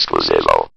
Exclusivo.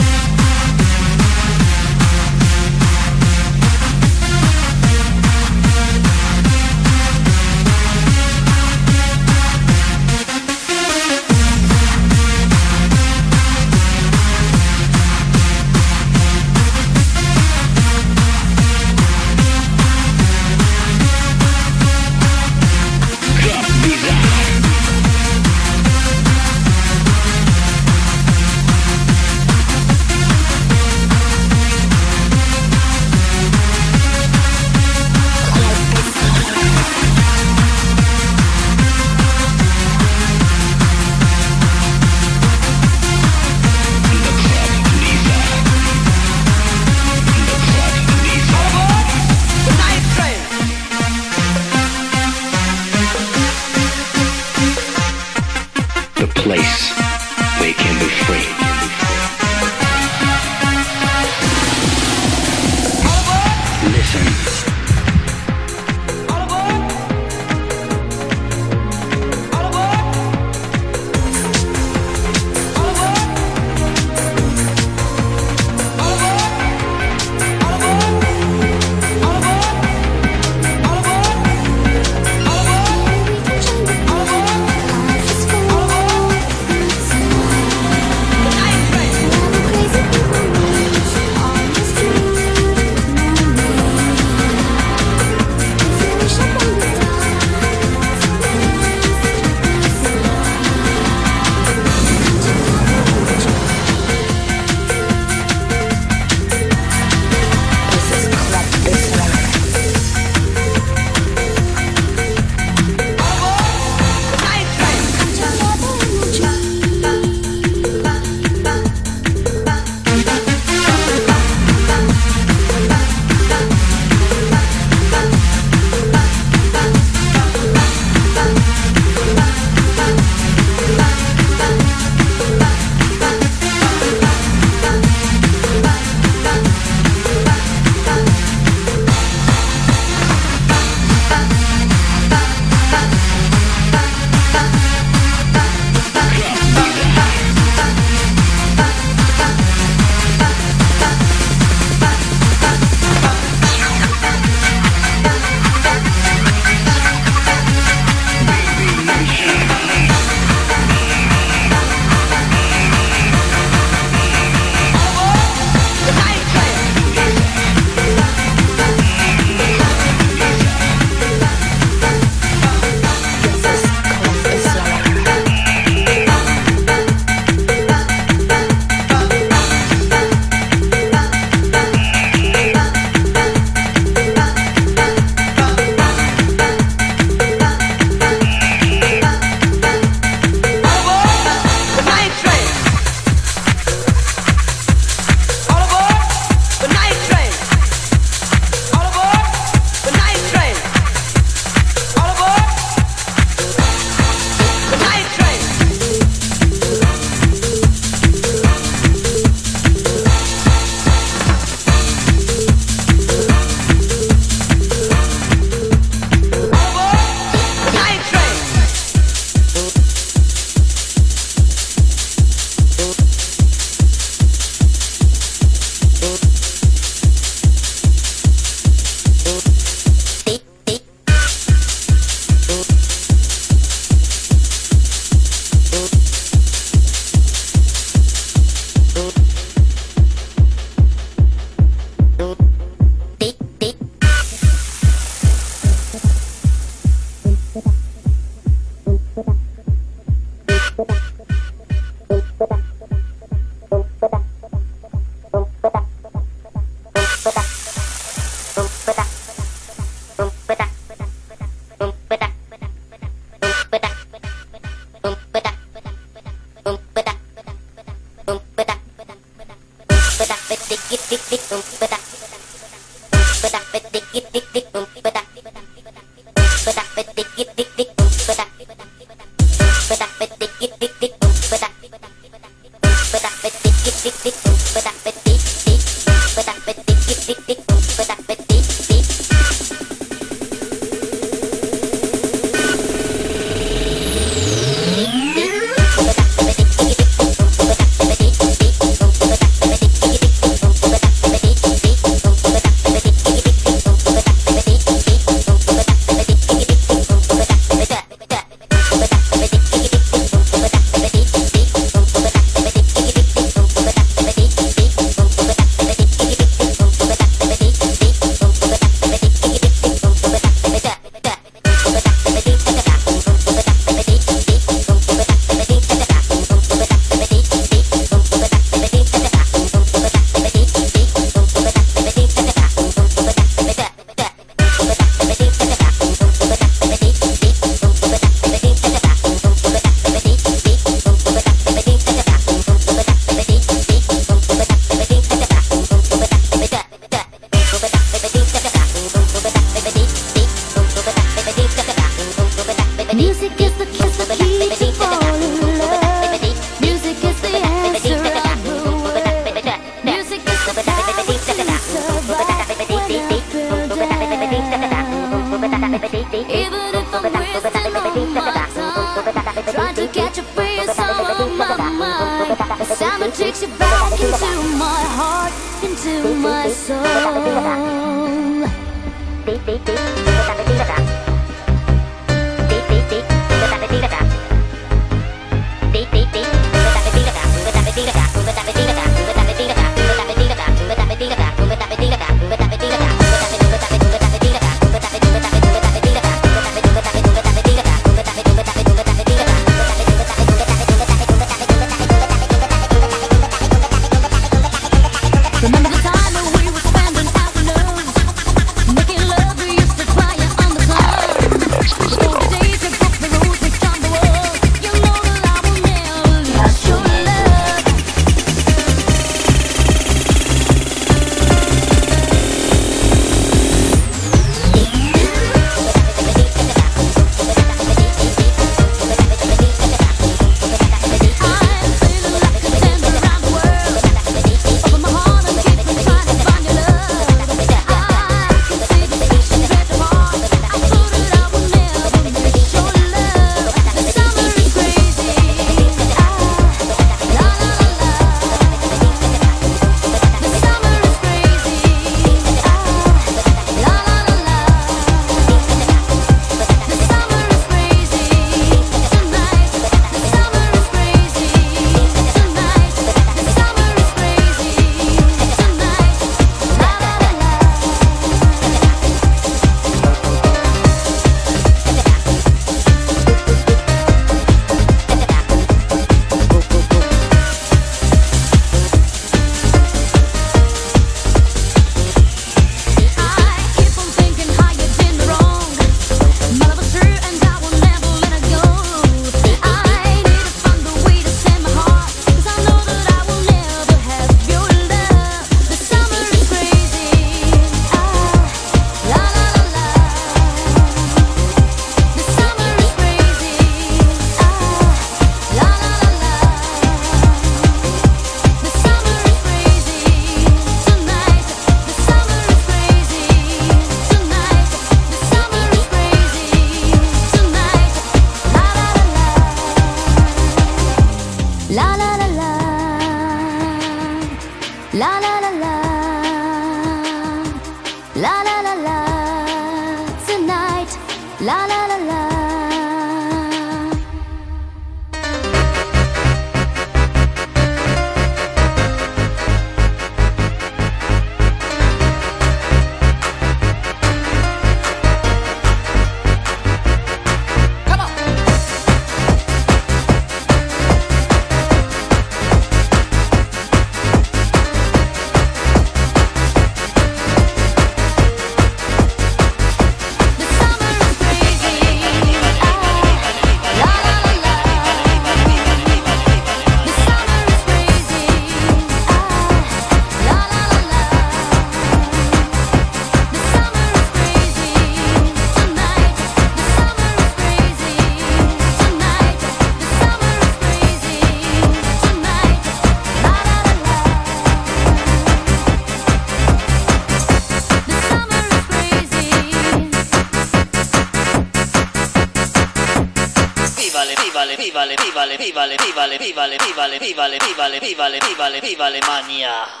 vivale, vivale, vivale, vivale, vivale, vivale, vivale, mania.